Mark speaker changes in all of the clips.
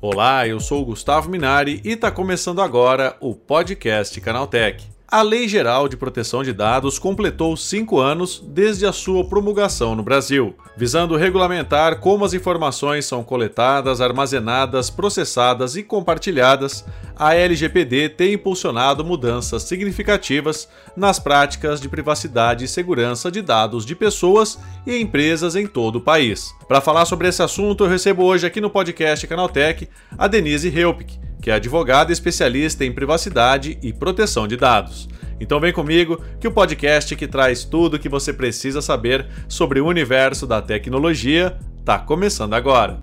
Speaker 1: Olá, eu sou o Gustavo Minari e está começando agora o podcast Canaltech. A Lei Geral de Proteção de Dados completou cinco anos desde a sua promulgação no Brasil, visando regulamentar como as informações são coletadas, armazenadas, processadas e compartilhadas. A LGPD tem impulsionado mudanças significativas nas práticas de privacidade e segurança de dados de pessoas e empresas em todo o país. Para falar sobre esse assunto, eu recebo hoje aqui no podcast Canaltech a Denise Helpik que é advogada especialista em privacidade e proteção de dados. Então vem comigo que o podcast que traz tudo o que você precisa saber sobre o universo da tecnologia está começando agora.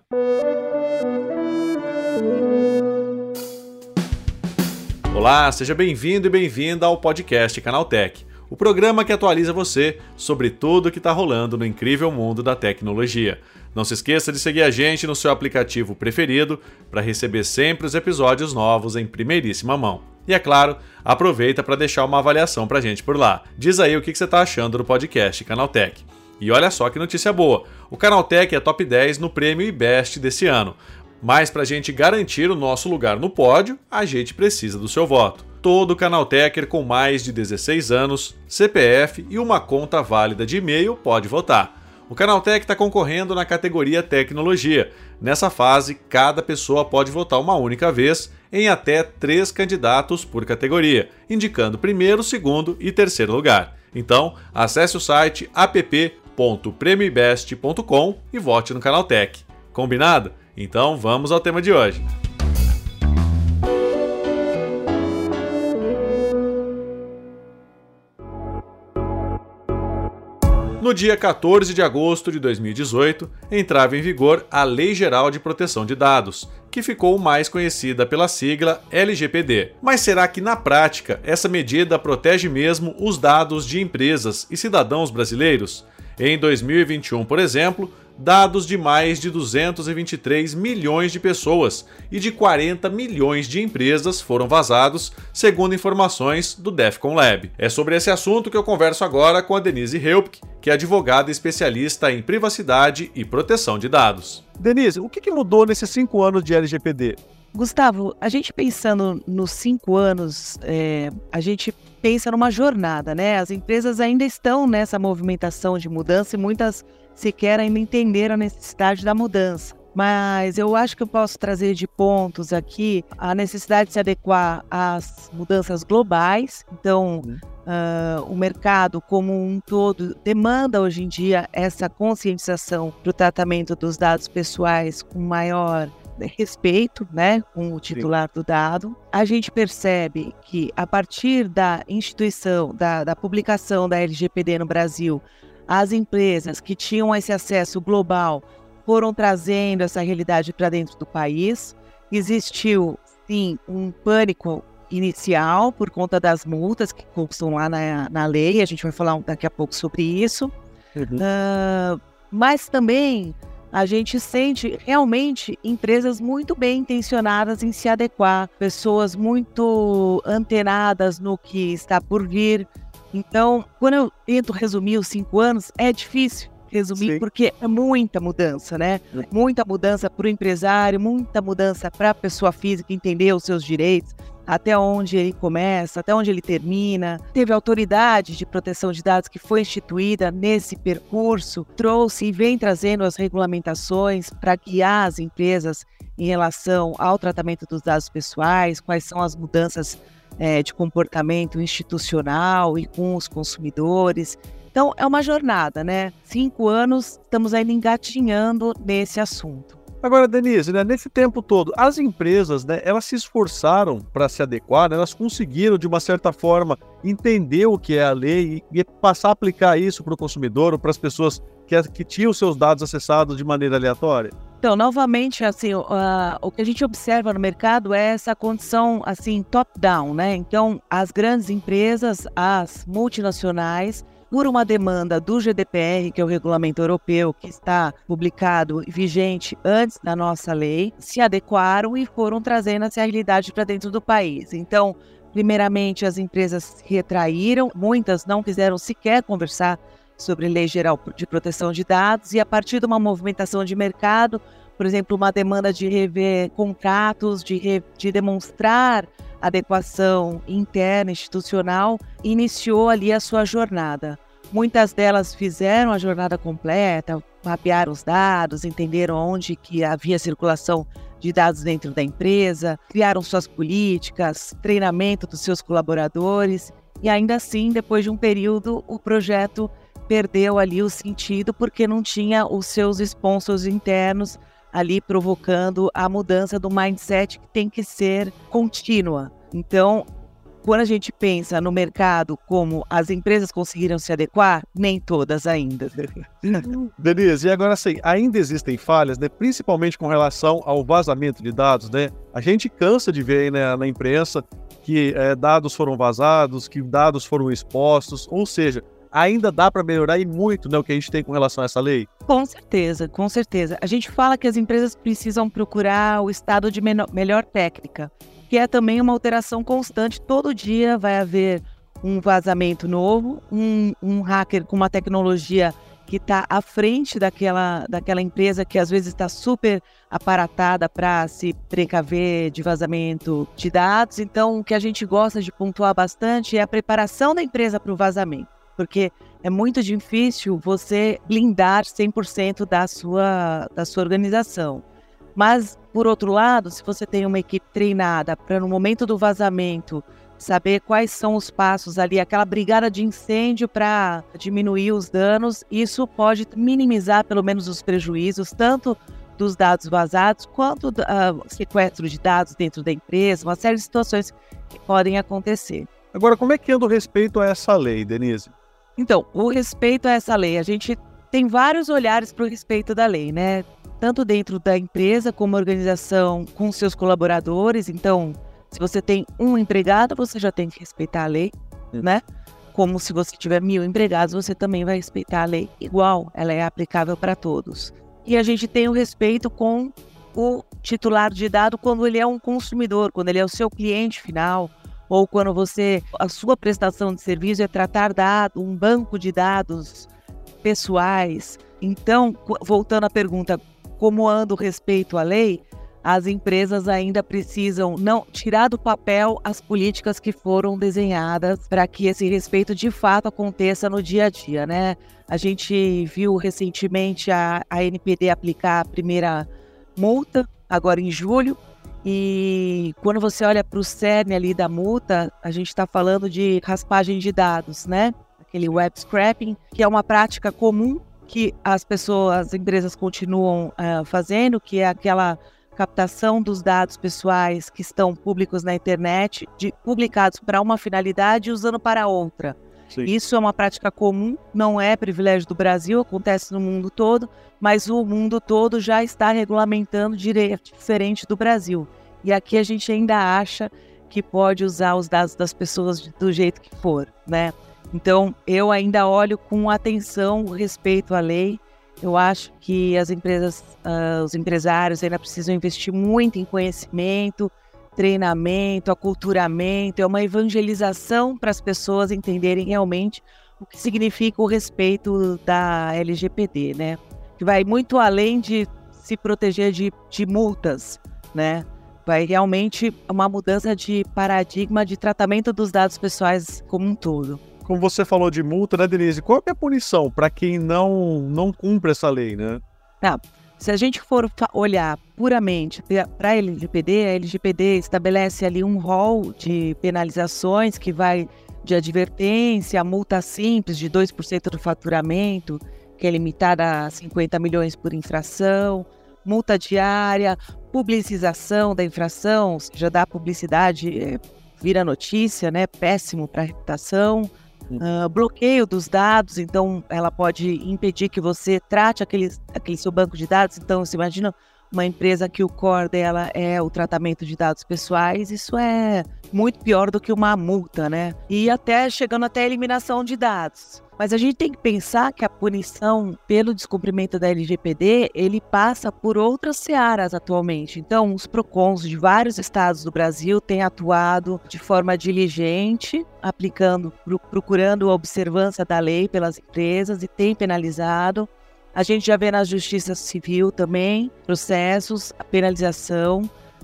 Speaker 1: Olá, seja bem-vindo e bem-vinda ao podcast Canaltech, o programa que atualiza você sobre tudo o que está rolando no incrível mundo da tecnologia. Não se esqueça de seguir a gente no seu aplicativo preferido para receber sempre os episódios novos em primeiríssima mão. E é claro, aproveita para deixar uma avaliação para a gente por lá. Diz aí o que você está achando do podcast Canaltech. E olha só que notícia boa: o Canaltech é top 10 no prêmio IBEST desse ano. Mas para a gente garantir o nosso lugar no pódio, a gente precisa do seu voto. Todo Canaltecher com mais de 16 anos, CPF e uma conta válida de e-mail pode votar. O Canaltech está concorrendo na categoria Tecnologia. Nessa fase, cada pessoa pode votar uma única vez em até três candidatos por categoria, indicando primeiro, segundo e terceiro lugar. Então, acesse o site app.premibest.com e vote no Canaltech. Combinado? Então vamos ao tema de hoje. No dia 14 de agosto de 2018, entrava em vigor a Lei Geral de Proteção de Dados, que ficou mais conhecida pela sigla LGPD. Mas será que na prática essa medida protege mesmo os dados de empresas e cidadãos brasileiros? Em 2021, por exemplo, dados de mais de 223 milhões de pessoas e de 40 milhões de empresas foram vazados, segundo informações do Defcon Lab. É sobre esse assunto que eu converso agora com a Denise Helpke, que é advogada especialista em privacidade e proteção de dados.
Speaker 2: Denise, o que mudou nesses cinco anos de LGPD?
Speaker 3: Gustavo, a gente pensando nos cinco anos, é, a gente pensa numa jornada, né? As empresas ainda estão nessa movimentação de mudança e muitas sequer ainda entender a necessidade da mudança. Mas eu acho que eu posso trazer de pontos aqui a necessidade de se adequar às mudanças globais. Então, uh, o mercado como um todo demanda hoje em dia essa conscientização para o tratamento dos dados pessoais com maior respeito, né, com o titular Sim. do dado. A gente percebe que a partir da instituição, da, da publicação da LGPD no Brasil, as empresas que tinham esse acesso global foram trazendo essa realidade para dentro do país. Existiu, sim, um pânico inicial por conta das multas que constam lá na, na lei, a gente vai falar daqui a pouco sobre isso. Uhum. Uh, mas também a gente sente realmente empresas muito bem intencionadas em se adequar, pessoas muito antenadas no que está por vir, então, quando eu tento resumir os cinco anos, é difícil resumir Sim. porque é muita mudança, né? É. Muita mudança para o empresário, muita mudança para a pessoa física entender os seus direitos, até onde ele começa, até onde ele termina. Teve autoridade de proteção de dados que foi instituída nesse percurso, trouxe e vem trazendo as regulamentações para guiar as empresas em relação ao tratamento dos dados pessoais, quais são as mudanças é, de comportamento institucional e com os consumidores. Então, é uma jornada, né? Cinco anos, estamos ainda engatinhando nesse assunto.
Speaker 2: Agora, Denise, né, nesse tempo todo, as empresas, né, elas se esforçaram para se adequar, né, elas conseguiram, de uma certa forma, entender o que é a lei e, e passar a aplicar isso para o consumidor ou para as pessoas que, que tinham seus dados acessados de maneira aleatória?
Speaker 3: Então, novamente, assim, uh, o que a gente observa no mercado é essa condição, assim, top-down, né? Então, as grandes empresas, as multinacionais, por uma demanda do GDPR, que é o regulamento europeu, que está publicado e vigente antes da nossa lei, se adequaram e foram trazendo essa realidade para dentro do país. Então, primeiramente, as empresas se retraíram, muitas não quiseram sequer conversar sobre Lei Geral de Proteção de Dados, e a partir de uma movimentação de mercado, por exemplo, uma demanda de rever contratos, de, re, de demonstrar adequação interna, institucional, iniciou ali a sua jornada. Muitas delas fizeram a jornada completa, mapearam os dados, entenderam onde que havia circulação de dados dentro da empresa, criaram suas políticas, treinamento dos seus colaboradores e ainda assim, depois de um período, o projeto perdeu ali o sentido porque não tinha os seus sponsors internos ali provocando a mudança do mindset que tem que ser contínua. Então, quando a gente pensa no mercado como as empresas conseguiram se adequar, nem todas ainda.
Speaker 2: Denise, e agora assim, ainda existem falhas, né? principalmente com relação ao vazamento de dados, né? A gente cansa de ver né, na imprensa que é, dados foram vazados, que dados foram expostos, ou seja, ainda dá para melhorar e muito né, o que a gente tem com relação a essa lei?
Speaker 3: Com certeza, com certeza. A gente fala que as empresas precisam procurar o estado de melhor técnica, que é também uma alteração constante. Todo dia vai haver um vazamento novo, um, um hacker com uma tecnologia que está à frente daquela, daquela empresa que às vezes está super aparatada para se precaver de vazamento de dados. Então, o que a gente gosta de pontuar bastante é a preparação da empresa para o vazamento porque é muito difícil você blindar 100% da sua, da sua organização. Mas, por outro lado, se você tem uma equipe treinada para, no momento do vazamento, saber quais são os passos ali, aquela brigada de incêndio para diminuir os danos, isso pode minimizar pelo menos os prejuízos, tanto dos dados vazados, quanto uh, sequestro de dados dentro da empresa, uma série de situações que podem acontecer.
Speaker 2: Agora, como é que anda o respeito a essa lei, Denise?
Speaker 3: Então, o respeito a essa lei, a gente tem vários olhares para o respeito da lei, né? Tanto dentro da empresa como organização com seus colaboradores. Então, se você tem um empregado, você já tem que respeitar a lei, né? Como se você tiver mil empregados, você também vai respeitar a lei igual, ela é aplicável para todos. E a gente tem o respeito com o titular de dado quando ele é um consumidor, quando ele é o seu cliente final, ou quando você a sua prestação de serviço é tratar dado, um banco de dados pessoais. Então, voltando à pergunta, como anda o respeito à lei? As empresas ainda precisam não tirar do papel as políticas que foram desenhadas para que esse respeito de fato aconteça no dia a dia, né? A gente viu recentemente a, a NPD aplicar a primeira multa agora em julho e quando você olha para o cerne ali da multa, a gente está falando de raspagem de dados, né? Aquele web scraping, que é uma prática comum que as pessoas, as empresas continuam uh, fazendo, que é aquela captação dos dados pessoais que estão públicos na internet, de, publicados para uma finalidade e usando para outra. Sim. Isso é uma prática comum, não é privilégio do Brasil, acontece no mundo todo, mas o mundo todo já está regulamentando direito diferente do Brasil. E aqui a gente ainda acha que pode usar os dados das pessoas do jeito que for, né? Então, eu ainda olho com atenção o respeito à lei. Eu acho que as empresas, uh, os empresários ainda precisam investir muito em conhecimento, treinamento, aculturamento, é uma evangelização para as pessoas entenderem realmente o que significa o respeito da LGPD, né? Que vai muito além de se proteger de, de multas, né? Vai realmente uma mudança de paradigma de tratamento dos dados pessoais como um todo.
Speaker 2: Como você falou de multa, né, Denise? Qual é a punição para quem não, não cumpre essa lei, né?
Speaker 3: Ah, se a gente for olhar puramente para a LGPD, a LGPD estabelece ali um rol de penalizações que vai de advertência, multa simples de 2% do faturamento, que é limitada a 50 milhões por infração, multa diária, publicização da infração, já dá publicidade, é, vira notícia, né? Péssimo para a reputação. Uh, bloqueio dos dados, então ela pode impedir que você trate aquele, aquele seu banco de dados. Então, você imagina uma empresa que o core dela é o tratamento de dados pessoais, isso é muito pior do que uma multa, né? E até chegando até a eliminação de dados. Mas a gente tem que pensar que a punição pelo descumprimento da LGPD, ele passa por outras searas atualmente. Então, os PROCONs de vários estados do Brasil têm atuado de forma diligente, aplicando, procurando a observância da lei pelas empresas e têm penalizado. A gente já vê na Justiça Civil também processos, a penalização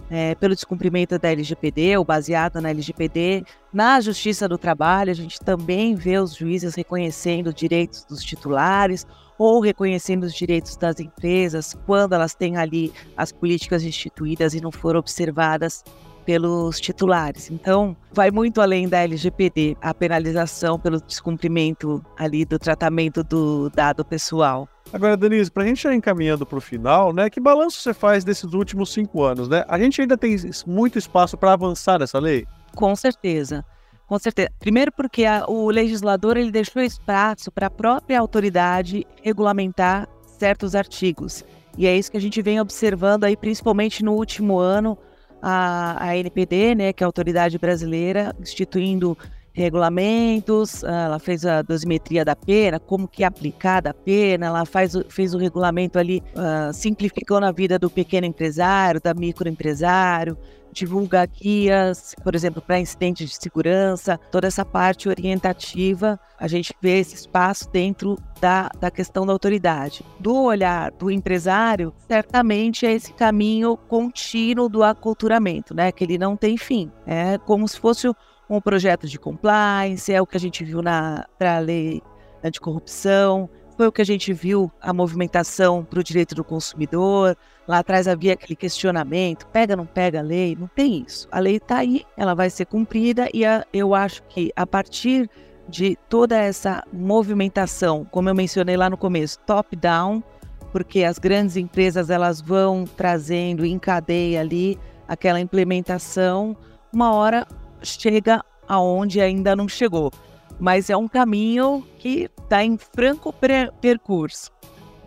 Speaker 3: é, pelo descumprimento da LGPD ou baseado na LGPD. Na Justiça do Trabalho, a gente também vê os juízes reconhecendo direitos dos titulares ou reconhecendo os direitos das empresas quando elas têm ali as políticas instituídas e não foram observadas pelos titulares. Então, vai muito além da LGPD, a penalização pelo descumprimento ali do tratamento do dado pessoal.
Speaker 2: Agora, Denise, para a gente ir encaminhando para o final, né? Que balanço você faz desses últimos cinco anos, né? A gente ainda tem muito espaço para avançar nessa lei?
Speaker 3: Com certeza. Com certeza. Primeiro porque a, o legislador ele deixou espaço para a própria autoridade regulamentar certos artigos. E é isso que a gente vem observando aí, principalmente no último ano, a, a NPD, né, que é a autoridade brasileira, instituindo regulamentos, ah, ela fez a dosimetria da pena, como que aplicar da pena, ela faz, fez o regulamento ali, uh, simplificando a vida do pequeno empresário, da microempresário, divulga guias, por exemplo, para incidentes de segurança, toda essa parte orientativa, a gente vê esse espaço dentro da, da questão da autoridade. Do olhar do empresário, certamente é esse caminho contínuo do aculturamento, né? Que ele não tem fim. É como se fosse um projeto de compliance, é o que a gente viu na pra lei anticorrupção, foi o que a gente viu a movimentação para o direito do consumidor. Lá atrás havia aquele questionamento: pega, não pega a lei? Não tem isso. A lei está aí, ela vai ser cumprida e a, eu acho que a partir de toda essa movimentação, como eu mencionei lá no começo, top-down, porque as grandes empresas elas vão trazendo em cadeia ali aquela implementação, uma hora chega aonde ainda não chegou. Mas é um caminho que está em franco percurso.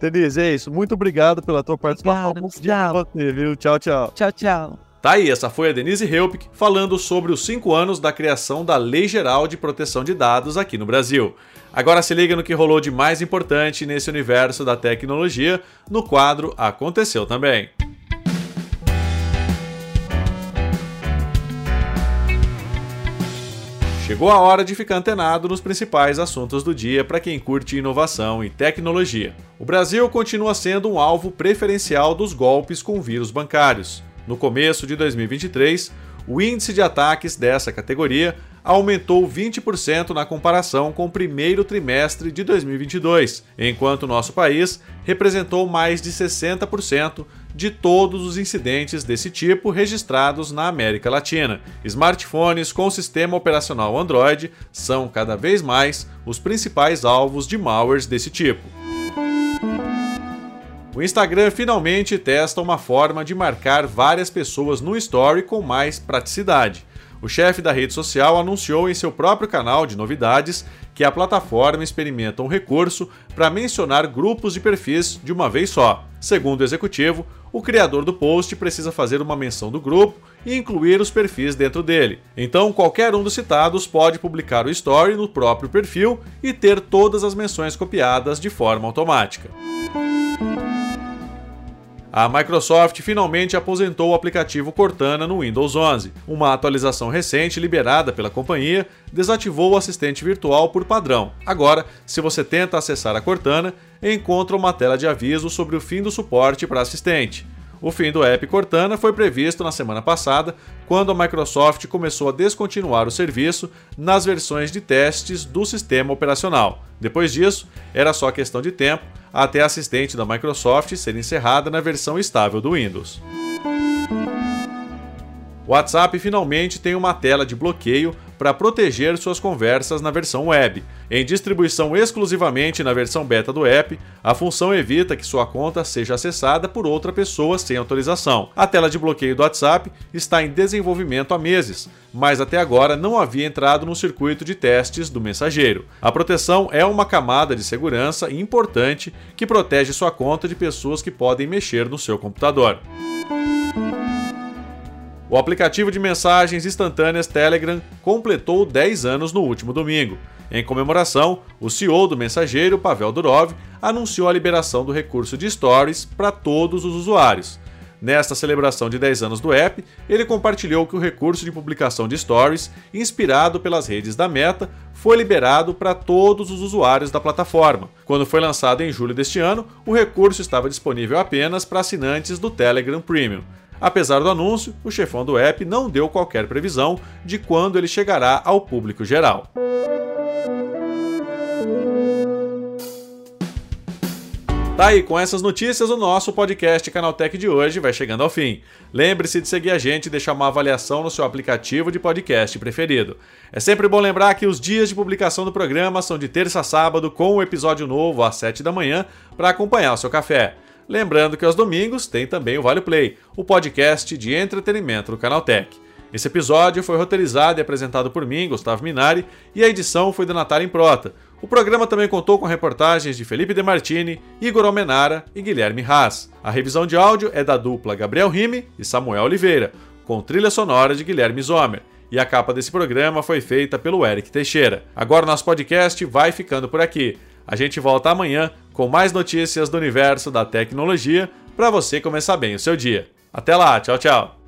Speaker 2: Denise, é isso. Muito obrigado pela tua participação.
Speaker 3: Obrigado, tchau.
Speaker 2: Você, viu? Tchau, tchau.
Speaker 3: Tchau, tchau.
Speaker 1: Tá aí, essa foi a Denise Helpic falando sobre os cinco anos da criação da Lei Geral de Proteção de Dados aqui no Brasil. Agora se liga no que rolou de mais importante nesse universo da tecnologia no quadro Aconteceu Também. Chegou a hora de ficar antenado nos principais assuntos do dia para quem curte inovação e tecnologia. O Brasil continua sendo um alvo preferencial dos golpes com vírus bancários. No começo de 2023, o índice de ataques dessa categoria aumentou 20% na comparação com o primeiro trimestre de 2022, enquanto nosso país representou mais de 60% de todos os incidentes desse tipo registrados na América Latina. Smartphones com sistema operacional Android são cada vez mais os principais alvos de malwares desse tipo. O Instagram finalmente testa uma forma de marcar várias pessoas no Story com mais praticidade. O chefe da rede social anunciou em seu próprio canal de novidades que a plataforma experimenta um recurso para mencionar grupos de perfis de uma vez só. Segundo o executivo, o criador do post precisa fazer uma menção do grupo e incluir os perfis dentro dele. Então, qualquer um dos citados pode publicar o story no próprio perfil e ter todas as menções copiadas de forma automática. A Microsoft finalmente aposentou o aplicativo Cortana no Windows 11. Uma atualização recente liberada pela companhia desativou o assistente virtual por padrão. Agora, se você tenta acessar a Cortana, encontra uma tela de aviso sobre o fim do suporte para assistente. O fim do app Cortana foi previsto na semana passada, quando a Microsoft começou a descontinuar o serviço nas versões de testes do sistema operacional. Depois disso, era só questão de tempo até a assistente da Microsoft ser encerrada na versão estável do Windows. O WhatsApp finalmente tem uma tela de bloqueio para proteger suas conversas na versão web. Em distribuição exclusivamente na versão beta do app, a função evita que sua conta seja acessada por outra pessoa sem autorização. A tela de bloqueio do WhatsApp está em desenvolvimento há meses, mas até agora não havia entrado no circuito de testes do mensageiro. A proteção é uma camada de segurança importante que protege sua conta de pessoas que podem mexer no seu computador. O aplicativo de mensagens instantâneas Telegram completou 10 anos no último domingo. Em comemoração, o CEO do mensageiro, Pavel Durov, anunciou a liberação do recurso de Stories para todos os usuários. Nesta celebração de 10 anos do app, ele compartilhou que o recurso de publicação de Stories, inspirado pelas redes da Meta, foi liberado para todos os usuários da plataforma. Quando foi lançado em julho deste ano, o recurso estava disponível apenas para assinantes do Telegram Premium. Apesar do anúncio, o chefão do app não deu qualquer previsão de quando ele chegará ao público geral. Tá aí, com essas notícias, o nosso podcast Canaltech de hoje vai chegando ao fim. Lembre-se de seguir a gente e deixar uma avaliação no seu aplicativo de podcast preferido. É sempre bom lembrar que os dias de publicação do programa são de terça a sábado, com o um episódio novo às 7 da manhã, para acompanhar o seu café. Lembrando que aos domingos tem também o Vale Play, o podcast de entretenimento do Canaltech. Esse episódio foi roteirizado e apresentado por mim, Gustavo Minari, e a edição foi da Natália Improta. O programa também contou com reportagens de Felipe De Martini, Igor Almenara e Guilherme Haas. A revisão de áudio é da dupla Gabriel Rime e Samuel Oliveira, com trilha sonora de Guilherme Zomer. E a capa desse programa foi feita pelo Eric Teixeira. Agora nosso podcast vai ficando por aqui. A gente volta amanhã com mais notícias do universo da tecnologia para você começar bem o seu dia. Até lá, tchau, tchau.